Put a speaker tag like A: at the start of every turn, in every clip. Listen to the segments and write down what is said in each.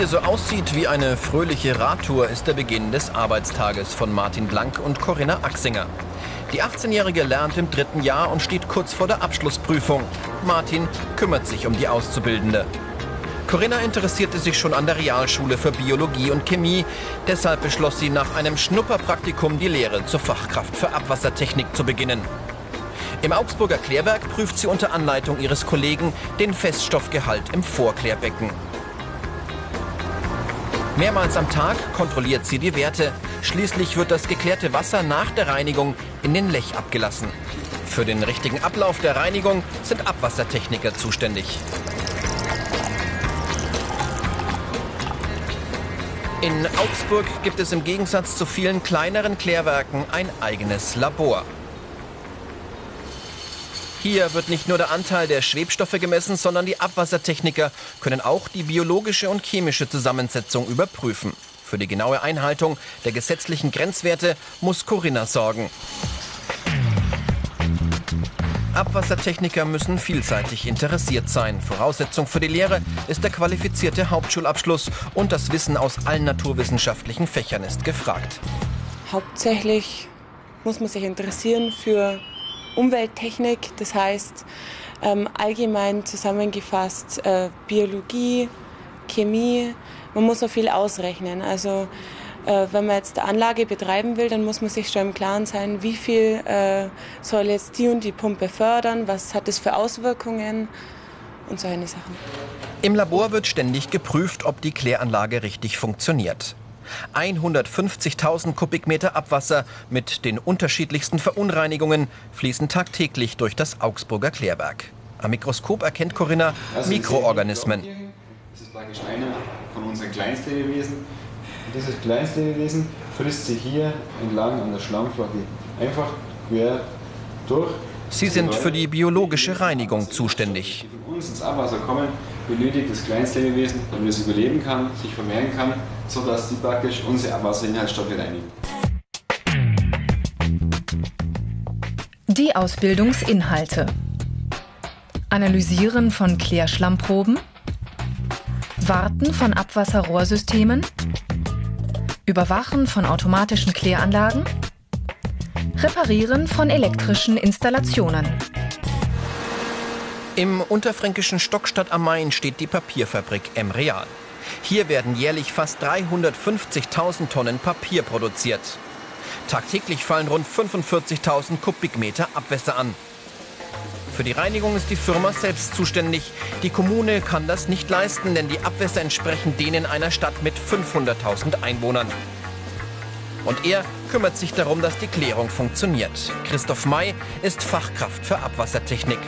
A: Hier so aussieht wie eine fröhliche Radtour, ist der Beginn des Arbeitstages von Martin Blank und Corinna Axinger. Die 18-Jährige lernt im dritten Jahr und steht kurz vor der Abschlussprüfung. Martin kümmert sich um die Auszubildende. Corinna interessierte sich schon an der Realschule für Biologie und Chemie. Deshalb beschloss sie nach einem Schnupperpraktikum die Lehre zur Fachkraft für Abwassertechnik zu beginnen. Im Augsburger Klärwerk prüft sie unter Anleitung ihres Kollegen den Feststoffgehalt im Vorklärbecken. Mehrmals am Tag kontrolliert sie die Werte. Schließlich wird das geklärte Wasser nach der Reinigung in den Lech abgelassen. Für den richtigen Ablauf der Reinigung sind Abwassertechniker zuständig. In Augsburg gibt es im Gegensatz zu vielen kleineren Klärwerken ein eigenes Labor. Hier wird nicht nur der Anteil der Schwebstoffe gemessen, sondern die Abwassertechniker können auch die biologische und chemische Zusammensetzung überprüfen. Für die genaue Einhaltung der gesetzlichen Grenzwerte muss Corinna sorgen. Abwassertechniker müssen vielseitig interessiert sein. Voraussetzung für die Lehre ist der qualifizierte Hauptschulabschluss und das Wissen aus allen naturwissenschaftlichen Fächern ist gefragt.
B: Hauptsächlich muss man sich interessieren für Umwelttechnik, das heißt ähm, allgemein zusammengefasst äh, Biologie, Chemie. Man muss auch viel ausrechnen. Also äh, wenn man jetzt Anlage betreiben will, dann muss man sich schon im Klaren sein, wie viel äh, soll jetzt die und die Pumpe fördern, was hat das für Auswirkungen und so eine Sachen.
A: Im Labor wird ständig geprüft, ob die Kläranlage richtig funktioniert. 150.000 Kubikmeter Abwasser mit den unterschiedlichsten Verunreinigungen fließen tagtäglich durch das Augsburger Klärwerk. Am Mikroskop erkennt Corinna also Mikroorganismen.
C: Das ist praktisch einer von unseren Kleinstlebewesen. Und dieses Kleinstlebewesen frisst sich hier entlang an der Schlammflagge einfach quer durch.
A: Sie sind für die biologische Reinigung zuständig.
C: Die von uns ins Abwasser kommen, benötigt das Kleinstlebewesen, damit es überleben kann, sich vermehren kann, sodass die praktisch unsere Abwasserinhaltsstoffe reinigen.
D: Die Ausbildungsinhalte. Analysieren von Klärschlammproben. Warten von Abwasserrohrsystemen. Überwachen von automatischen Kläranlagen. Reparieren von elektrischen Installationen.
A: Im unterfränkischen Stockstadt am Main steht die Papierfabrik M Real. Hier werden jährlich fast 350.000 Tonnen Papier produziert. Tagtäglich fallen rund 45.000 Kubikmeter Abwässer an. Für die Reinigung ist die Firma selbst zuständig. Die Kommune kann das nicht leisten, denn die Abwässer entsprechen denen einer Stadt mit 500.000 Einwohnern. Und er kümmert sich darum, dass die Klärung funktioniert. Christoph May ist Fachkraft für Abwassertechnik.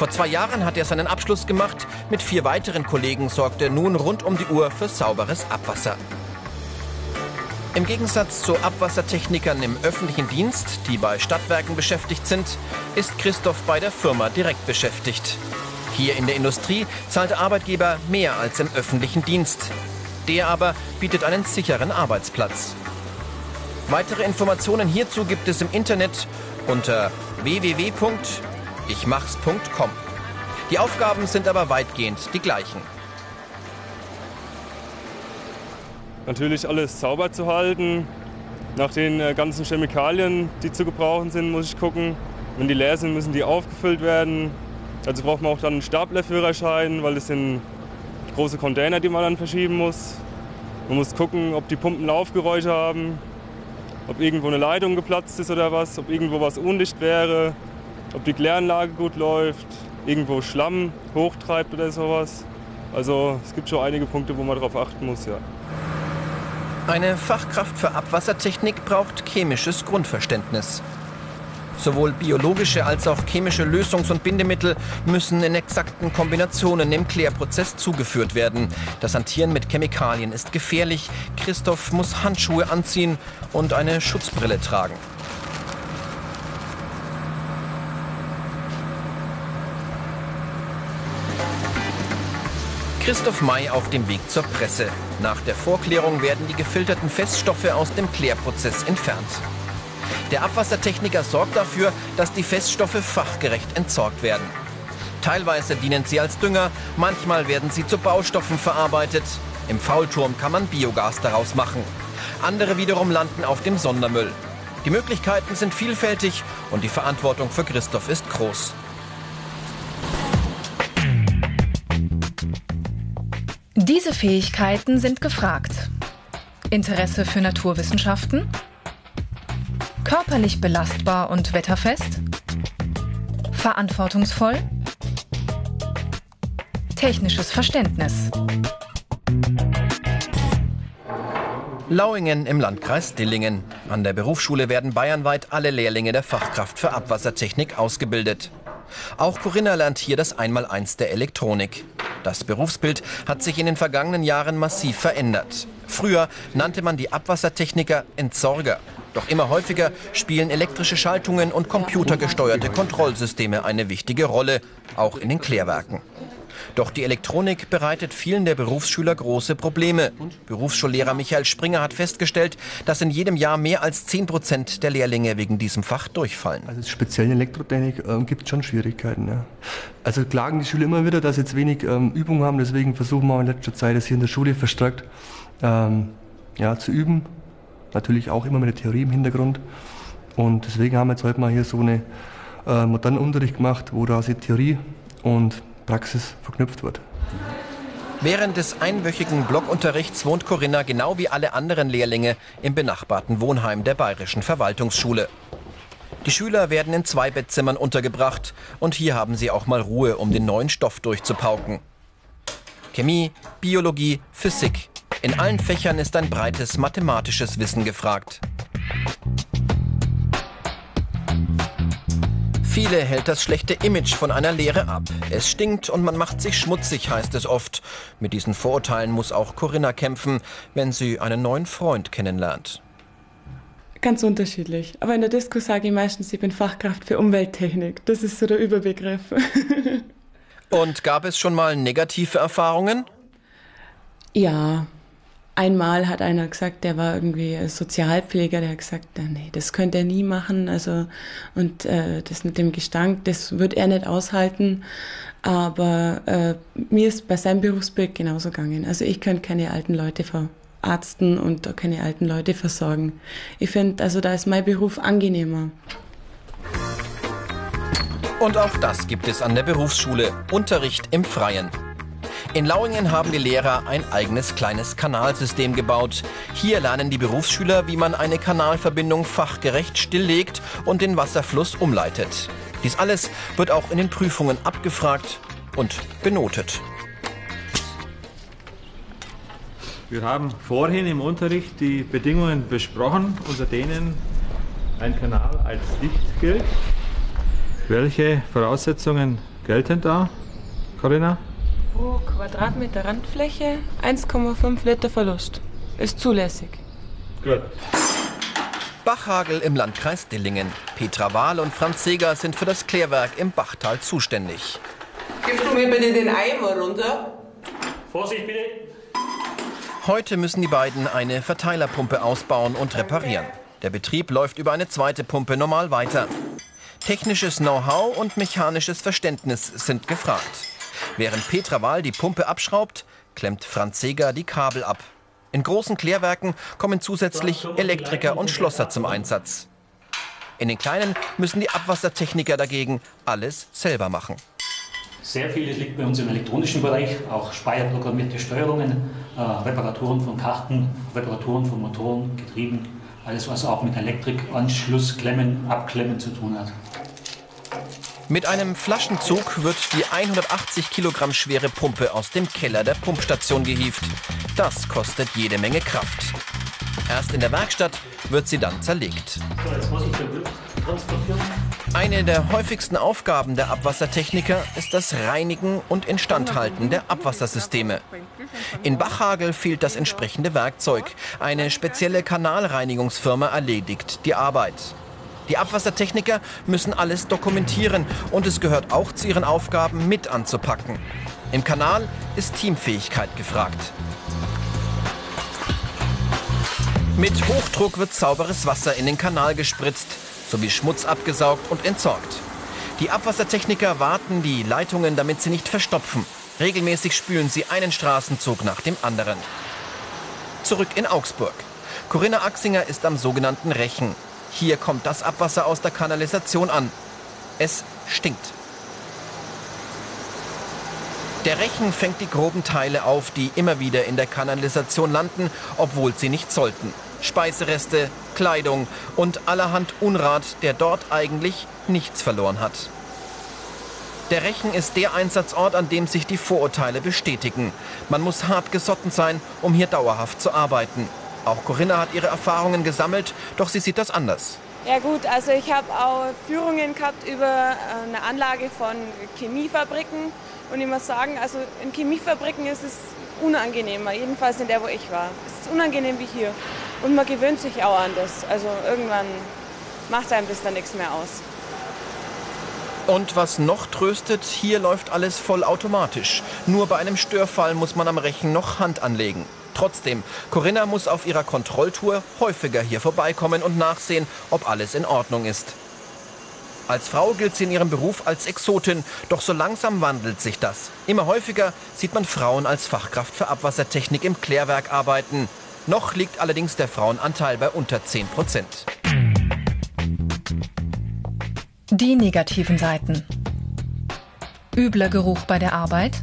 A: Vor zwei Jahren hat er seinen Abschluss gemacht. Mit vier weiteren Kollegen sorgt er nun rund um die Uhr für sauberes Abwasser. Im Gegensatz zu Abwassertechnikern im öffentlichen Dienst, die bei Stadtwerken beschäftigt sind, ist Christoph bei der Firma direkt beschäftigt. Hier in der Industrie zahlt der Arbeitgeber mehr als im öffentlichen Dienst. Der aber bietet einen sicheren Arbeitsplatz. Weitere Informationen hierzu gibt es im Internet unter www ichmachs.com. Die Aufgaben sind aber weitgehend die gleichen.
E: Natürlich alles sauber zu halten. Nach den äh, ganzen Chemikalien, die zu gebrauchen sind, muss ich gucken. Wenn die leer sind, müssen die aufgefüllt werden. Also braucht man auch dann einen Staplerführerschein, weil das sind große Container, die man dann verschieben muss. Man muss gucken, ob die Pumpen Laufgeräusche haben, ob irgendwo eine Leitung geplatzt ist oder was, ob irgendwo was undicht wäre ob die Kläranlage gut läuft, irgendwo Schlamm hochtreibt oder sowas. Also es gibt schon einige Punkte, wo man darauf achten muss, ja.
A: Eine Fachkraft für Abwassertechnik braucht chemisches Grundverständnis. Sowohl biologische als auch chemische Lösungs- und Bindemittel müssen in exakten Kombinationen im Klärprozess zugeführt werden. Das Hantieren mit Chemikalien ist gefährlich. Christoph muss Handschuhe anziehen und eine Schutzbrille tragen. Christoph May auf dem Weg zur Presse. Nach der Vorklärung werden die gefilterten Feststoffe aus dem Klärprozess entfernt. Der Abwassertechniker sorgt dafür, dass die Feststoffe fachgerecht entsorgt werden. Teilweise dienen sie als Dünger, manchmal werden sie zu Baustoffen verarbeitet. Im Faulturm kann man Biogas daraus machen. Andere wiederum landen auf dem Sondermüll. Die Möglichkeiten sind vielfältig und die Verantwortung für Christoph ist groß.
D: Diese Fähigkeiten sind gefragt. Interesse für Naturwissenschaften? Körperlich belastbar und wetterfest? Verantwortungsvoll? Technisches Verständnis.
A: Lauingen im Landkreis Dillingen. An der Berufsschule werden bayernweit alle Lehrlinge der Fachkraft für Abwassertechnik ausgebildet. Auch Corinna lernt hier das Einmaleins der Elektronik. Das Berufsbild hat sich in den vergangenen Jahren massiv verändert. Früher nannte man die Abwassertechniker Entsorger. Doch immer häufiger spielen elektrische Schaltungen und computergesteuerte Kontrollsysteme eine wichtige Rolle, auch in den Klärwerken. Doch die Elektronik bereitet vielen der Berufsschüler große Probleme. Berufsschullehrer Michael Springer hat festgestellt, dass in jedem Jahr mehr als 10 Prozent der Lehrlinge wegen diesem Fach durchfallen.
F: Also speziell in Elektrotechnik äh, gibt es schon Schwierigkeiten. Ja. Also klagen die Schüler immer wieder, dass sie jetzt wenig ähm, Übung haben. Deswegen versuchen wir in letzter Zeit, das hier in der Schule verstärkt ähm, ja, zu üben. Natürlich auch immer mit der Theorie im Hintergrund. Und deswegen haben wir jetzt heute mal hier so einen äh, modernen Unterricht gemacht, wo da die Theorie und Praxis verknüpft wird.
A: Während des einwöchigen Blockunterrichts wohnt Corinna genau wie alle anderen Lehrlinge im benachbarten Wohnheim der Bayerischen Verwaltungsschule. Die Schüler werden in zwei Bettzimmern untergebracht und hier haben sie auch mal Ruhe, um den neuen Stoff durchzupauken. Chemie, Biologie, Physik. In allen Fächern ist ein breites mathematisches Wissen gefragt. Viele hält das schlechte Image von einer Lehre ab. Es stinkt und man macht sich schmutzig, heißt es oft. Mit diesen Vorurteilen muss auch Corinna kämpfen, wenn sie einen neuen Freund kennenlernt.
B: Ganz unterschiedlich. Aber in der Disco sage ich meistens, ich bin Fachkraft für Umwelttechnik. Das ist so der Überbegriff.
A: und gab es schon mal negative Erfahrungen?
B: Ja, einmal hat einer gesagt, der war irgendwie Sozialpfleger, der hat gesagt, nee, das könnte er nie machen. Also und äh, das mit dem Gestank, das wird er nicht aushalten. Aber äh, mir ist bei seinem Berufsbild genauso gegangen. Also ich könnte keine alten Leute verarzten und keine alten Leute versorgen. Ich finde, also da ist mein Beruf angenehmer.
A: Und auch das gibt es an der Berufsschule. Unterricht im Freien. In Lauingen haben die Lehrer ein eigenes kleines Kanalsystem gebaut. Hier lernen die Berufsschüler, wie man eine Kanalverbindung fachgerecht stilllegt und den Wasserfluss umleitet. Dies alles wird auch in den Prüfungen abgefragt und benotet.
G: Wir haben vorhin im Unterricht die Bedingungen besprochen, unter denen ein Kanal als dicht gilt. Welche Voraussetzungen gelten da, Corinna?
B: Pro Quadratmeter Randfläche 1,5 Liter Verlust. Ist zulässig.
A: Gut. Bachhagel im Landkreis Dillingen. Petra Wahl und Franz Seger sind für das Klärwerk im Bachtal zuständig.
H: Gibst du mir bitte den Eimer runter?
I: Vorsicht bitte.
A: Heute müssen die beiden eine Verteilerpumpe ausbauen und reparieren. Der Betrieb läuft über eine zweite Pumpe normal weiter. Technisches Know-how und mechanisches Verständnis sind gefragt. Während Petra Wahl die Pumpe abschraubt, klemmt Franz Seger die Kabel ab. In großen Klärwerken kommen zusätzlich Elektriker und Schlosser zum Einsatz. In den kleinen müssen die Abwassertechniker dagegen alles selber machen.
I: Sehr vieles liegt bei uns im elektronischen Bereich, auch speicherprogrammierte Steuerungen, äh, Reparaturen von Karten, Reparaturen von Motoren, Getrieben, alles was auch mit Elektrik, Anschluss, Klemmen, Abklemmen zu tun hat.
A: Mit einem Flaschenzug wird die 180 Kilogramm schwere Pumpe aus dem Keller der Pumpstation gehievt. Das kostet jede Menge Kraft. Erst in der Werkstatt wird sie dann zerlegt. Eine der häufigsten Aufgaben der Abwassertechniker ist das Reinigen und Instandhalten der Abwassersysteme. In Bachhagel fehlt das entsprechende Werkzeug. Eine spezielle Kanalreinigungsfirma erledigt die Arbeit. Die Abwassertechniker müssen alles dokumentieren und es gehört auch zu ihren Aufgaben mit anzupacken. Im Kanal ist Teamfähigkeit gefragt. Mit Hochdruck wird sauberes Wasser in den Kanal gespritzt, sowie Schmutz abgesaugt und entsorgt. Die Abwassertechniker warten die Leitungen, damit sie nicht verstopfen. Regelmäßig spülen sie einen Straßenzug nach dem anderen. Zurück in Augsburg. Corinna Axinger ist am sogenannten Rechen. Hier kommt das Abwasser aus der Kanalisation an. Es stinkt. Der Rechen fängt die groben Teile auf, die immer wieder in der Kanalisation landen, obwohl sie nicht sollten. Speisereste, Kleidung und allerhand Unrat, der dort eigentlich nichts verloren hat. Der Rechen ist der Einsatzort, an dem sich die Vorurteile bestätigen. Man muss hart gesotten sein, um hier dauerhaft zu arbeiten. Auch Corinna hat ihre Erfahrungen gesammelt, doch sie sieht das anders.
B: Ja gut, also ich habe auch Führungen gehabt über äh, eine Anlage von Chemiefabriken und ich muss sagen, also in Chemiefabriken ist es unangenehmer, jedenfalls in der, wo ich war. Es ist unangenehm wie hier und man gewöhnt sich auch an das. Also irgendwann macht einem das dann nichts mehr aus.
A: Und was noch tröstet, hier läuft alles vollautomatisch. Nur bei einem Störfall muss man am Rechen noch Hand anlegen. Trotzdem, Corinna muss auf ihrer Kontrolltour häufiger hier vorbeikommen und nachsehen, ob alles in Ordnung ist. Als Frau gilt sie in ihrem Beruf als Exotin, doch so langsam wandelt sich das. Immer häufiger sieht man Frauen als Fachkraft für Abwassertechnik im Klärwerk arbeiten. Noch liegt allerdings der Frauenanteil bei unter 10 Prozent.
D: Die negativen Seiten. Übler Geruch bei der Arbeit.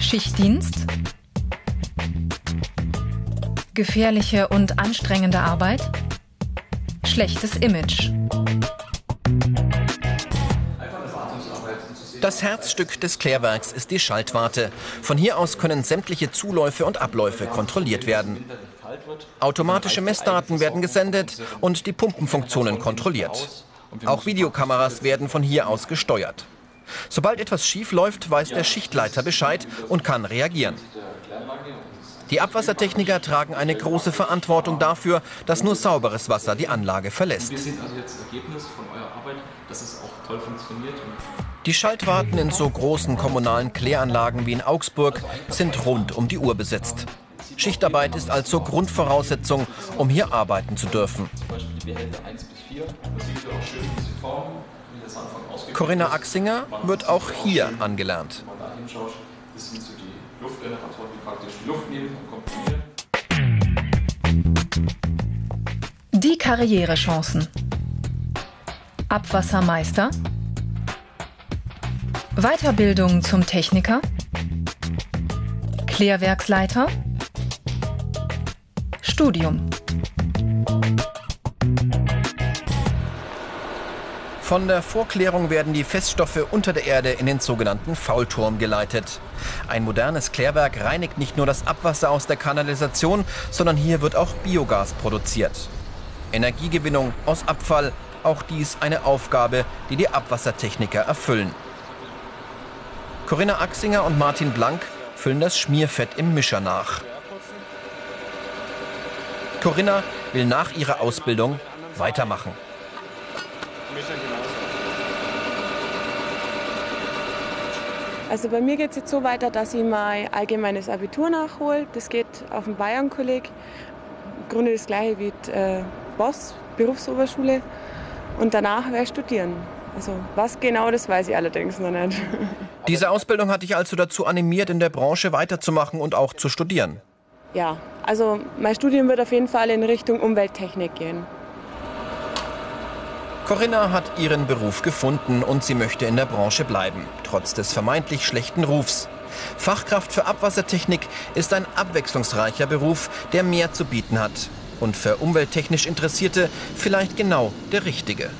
D: Schichtdienst. Gefährliche und anstrengende Arbeit. Schlechtes Image.
A: Das Herzstück des Klärwerks ist die Schaltwarte. Von hier aus können sämtliche Zuläufe und Abläufe kontrolliert werden. Automatische Messdaten werden gesendet und die Pumpenfunktionen kontrolliert. Auch Videokameras werden von hier aus gesteuert. Sobald etwas schief läuft, weiß der Schichtleiter Bescheid und kann reagieren. Die Abwassertechniker tragen eine große Verantwortung dafür, dass nur sauberes Wasser die Anlage verlässt.
J: Wir sehen also jetzt das Ergebnis von eurer Arbeit, dass es auch toll funktioniert.
A: Die Schaltwarten in so großen kommunalen Kläranlagen wie in Augsburg sind rund um die Uhr besetzt. Schichtarbeit ist also Grundvoraussetzung, um hier arbeiten zu dürfen. Corinna Axinger wird auch hier angelernt.
D: Die Karrierechancen. Abwassermeister. Weiterbildung zum Techniker. Klärwerksleiter. Studium.
A: Von der Vorklärung werden die Feststoffe unter der Erde in den sogenannten Faulturm geleitet. Ein modernes Klärwerk reinigt nicht nur das Abwasser aus der Kanalisation, sondern hier wird auch Biogas produziert. Energiegewinnung aus Abfall, auch dies eine Aufgabe, die die Abwassertechniker erfüllen. Corinna Axinger und Martin Blank füllen das Schmierfett im Mischer nach. Corinna will nach ihrer Ausbildung weitermachen.
B: Also bei mir geht es jetzt so weiter, dass ich mein allgemeines Abitur nachhole. Das geht auf dem Bayern-Kolleg. Im Grunde das gleiche wie die, äh, Boss, Berufsoberschule. Und danach werde ich studieren. Also was genau, das weiß ich allerdings noch nicht.
A: Diese Ausbildung hat dich also dazu animiert, in der Branche weiterzumachen und auch zu studieren?
B: Ja, also mein Studium wird auf jeden Fall in Richtung Umwelttechnik gehen.
A: Corinna hat ihren Beruf gefunden und sie möchte in der Branche bleiben, trotz des vermeintlich schlechten Rufs. Fachkraft für Abwassertechnik ist ein abwechslungsreicher Beruf, der mehr zu bieten hat. Und für umwelttechnisch Interessierte vielleicht genau der richtige.